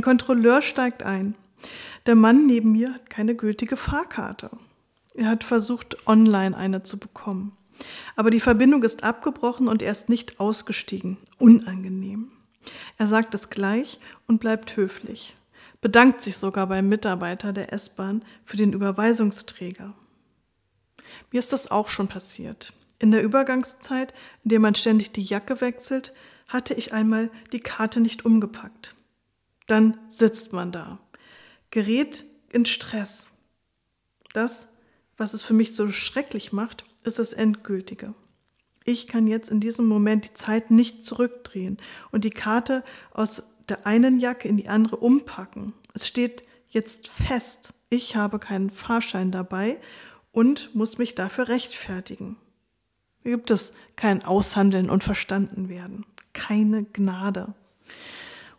Ein Kontrolleur steigt ein. Der Mann neben mir hat keine gültige Fahrkarte. Er hat versucht, online eine zu bekommen. Aber die Verbindung ist abgebrochen und er ist nicht ausgestiegen. Unangenehm. Er sagt es gleich und bleibt höflich. Bedankt sich sogar beim Mitarbeiter der S-Bahn für den Überweisungsträger. Mir ist das auch schon passiert. In der Übergangszeit, in der man ständig die Jacke wechselt, hatte ich einmal die Karte nicht umgepackt. Dann sitzt man da, gerät in Stress. Das, was es für mich so schrecklich macht, ist das Endgültige. Ich kann jetzt in diesem Moment die Zeit nicht zurückdrehen und die Karte aus der einen Jacke in die andere umpacken. Es steht jetzt fest, ich habe keinen Fahrschein dabei und muss mich dafür rechtfertigen. Hier gibt es kein Aushandeln und verstanden werden, keine Gnade.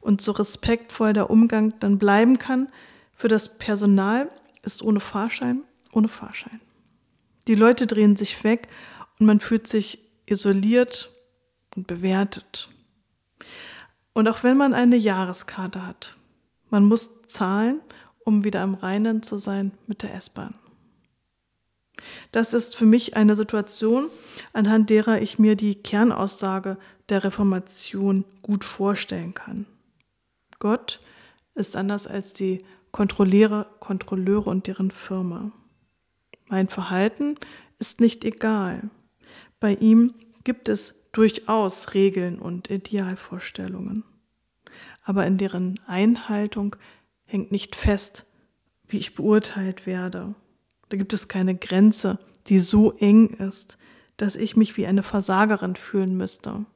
Und so respektvoll der Umgang dann bleiben kann, für das Personal ist ohne Fahrschein, ohne Fahrschein. Die Leute drehen sich weg und man fühlt sich isoliert und bewertet. Und auch wenn man eine Jahreskarte hat, man muss zahlen, um wieder im Reinen zu sein mit der S-Bahn. Das ist für mich eine Situation, anhand derer ich mir die Kernaussage der Reformation gut vorstellen kann. Gott ist anders als die Kontrolleure, Kontrolleure und deren Firma. Mein Verhalten ist nicht egal. Bei ihm gibt es durchaus Regeln und Idealvorstellungen. Aber in deren Einhaltung hängt nicht fest, wie ich beurteilt werde. Da gibt es keine Grenze, die so eng ist, dass ich mich wie eine Versagerin fühlen müsste.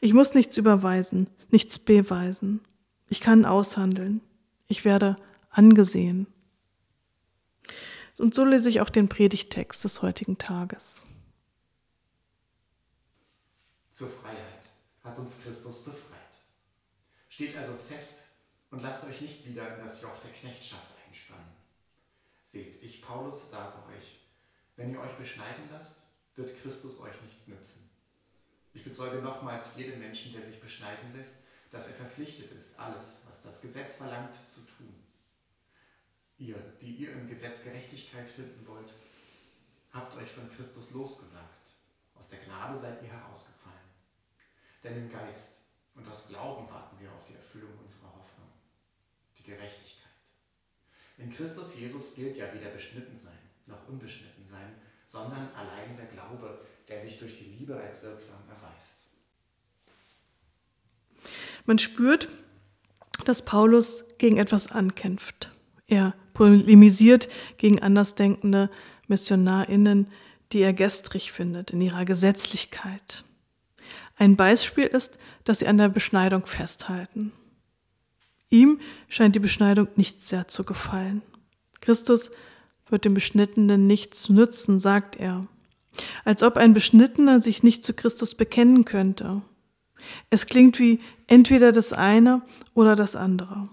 Ich muss nichts überweisen, nichts beweisen. Ich kann aushandeln. Ich werde angesehen. Und so lese ich auch den Predigtext des heutigen Tages. Zur Freiheit hat uns Christus befreit. Steht also fest und lasst euch nicht wieder in das Joch der Knechtschaft einspannen. Seht, ich Paulus sage euch, wenn ihr euch beschneiden lasst, wird Christus euch nichts nützen. Ich bezeuge nochmals jedem Menschen, der sich beschneiden lässt, dass er verpflichtet ist, alles, was das Gesetz verlangt, zu tun. Ihr, die ihr im Gesetz Gerechtigkeit finden wollt, habt euch von Christus losgesagt. Aus der Gnade seid ihr herausgefallen. Denn im Geist und aus Glauben warten wir auf die Erfüllung unserer Hoffnung, die Gerechtigkeit. In Christus Jesus gilt ja weder beschnitten sein noch unbeschnitten sein, sondern allein der Glaube, der sich durch die Liebe als wirksam erweist. Man spürt, dass Paulus gegen etwas ankämpft. Er polemisiert gegen andersdenkende MissionarInnen, die er gestrig findet in ihrer Gesetzlichkeit. Ein Beispiel ist, dass sie an der Beschneidung festhalten. Ihm scheint die Beschneidung nicht sehr zu gefallen. Christus wird dem Beschnittenen nichts nützen, sagt er. Als ob ein Beschnittener sich nicht zu Christus bekennen könnte. Es klingt wie entweder das eine oder das andere.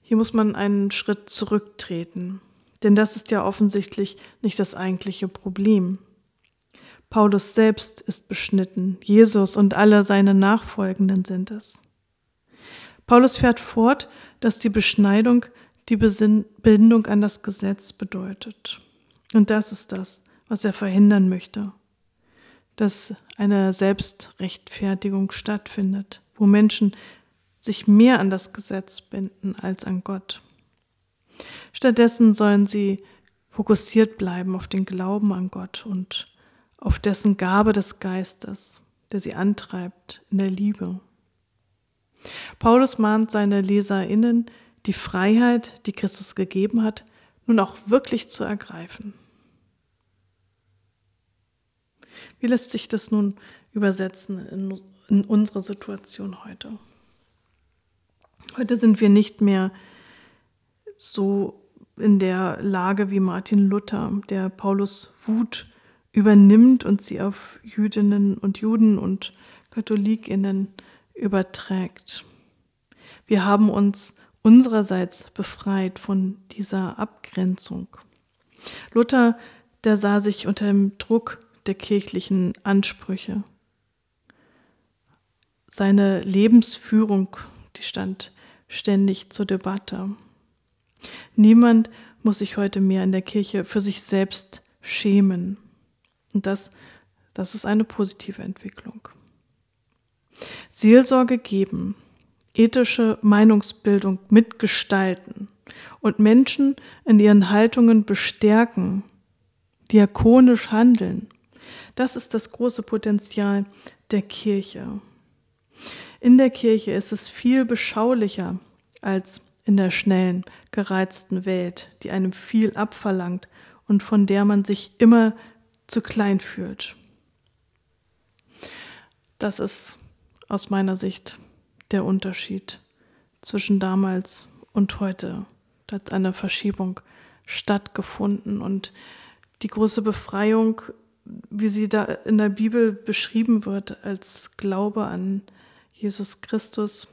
Hier muss man einen Schritt zurücktreten, denn das ist ja offensichtlich nicht das eigentliche Problem. Paulus selbst ist beschnitten, Jesus und alle seine Nachfolgenden sind es. Paulus fährt fort, dass die Beschneidung die Bindung an das Gesetz bedeutet. Und das ist das, was er verhindern möchte, dass eine Selbstrechtfertigung stattfindet, wo Menschen sich mehr an das Gesetz binden als an Gott. Stattdessen sollen sie fokussiert bleiben auf den Glauben an Gott und auf dessen Gabe des Geistes, der sie antreibt in der Liebe. Paulus mahnt seine Leserinnen, die Freiheit, die Christus gegeben hat, nun auch wirklich zu ergreifen. Wie lässt sich das nun übersetzen in, in unsere Situation heute? Heute sind wir nicht mehr so in der Lage wie Martin Luther, der Paulus Wut übernimmt und sie auf Jüdinnen und Juden und Katholikinnen überträgt. Wir haben uns unsererseits befreit von dieser Abgrenzung. Luther, der sah sich unter dem Druck der kirchlichen Ansprüche. Seine Lebensführung, die stand ständig zur Debatte. Niemand muss sich heute mehr in der Kirche für sich selbst schämen. Und das, das ist eine positive Entwicklung. Seelsorge geben, ethische Meinungsbildung mitgestalten und Menschen in ihren Haltungen bestärken, diakonisch handeln. Das ist das große Potenzial der Kirche. In der Kirche ist es viel beschaulicher als in der schnellen, gereizten Welt, die einem viel abverlangt und von der man sich immer zu klein fühlt. Das ist aus meiner Sicht der Unterschied zwischen damals und heute. Da hat eine Verschiebung stattgefunden und die große Befreiung, wie sie da in der Bibel beschrieben wird, als Glaube an Jesus Christus,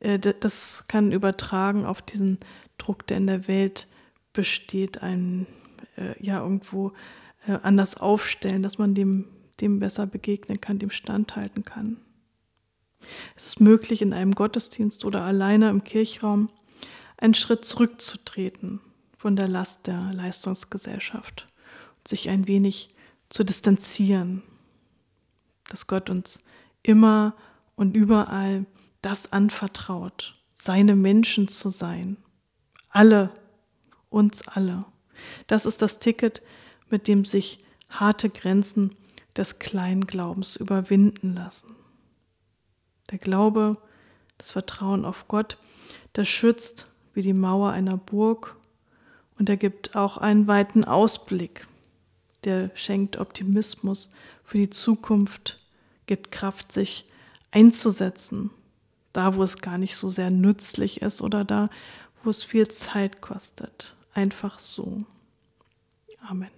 äh, das kann übertragen auf diesen Druck, der in der Welt besteht, ein äh, ja irgendwo äh, anders aufstellen, dass man dem, dem besser begegnen kann, dem standhalten kann. Es ist möglich, in einem Gottesdienst oder alleine im Kirchraum einen Schritt zurückzutreten von der Last der Leistungsgesellschaft und sich ein wenig zu distanzieren, dass Gott uns immer und überall das anvertraut, seine Menschen zu sein. Alle, uns alle. Das ist das Ticket, mit dem sich harte Grenzen des Kleinglaubens überwinden lassen. Der Glaube, das Vertrauen auf Gott, das schützt wie die Mauer einer Burg und er gibt auch einen weiten Ausblick. Der schenkt Optimismus für die Zukunft, gibt Kraft, sich einzusetzen, da wo es gar nicht so sehr nützlich ist oder da wo es viel Zeit kostet. Einfach so. Amen.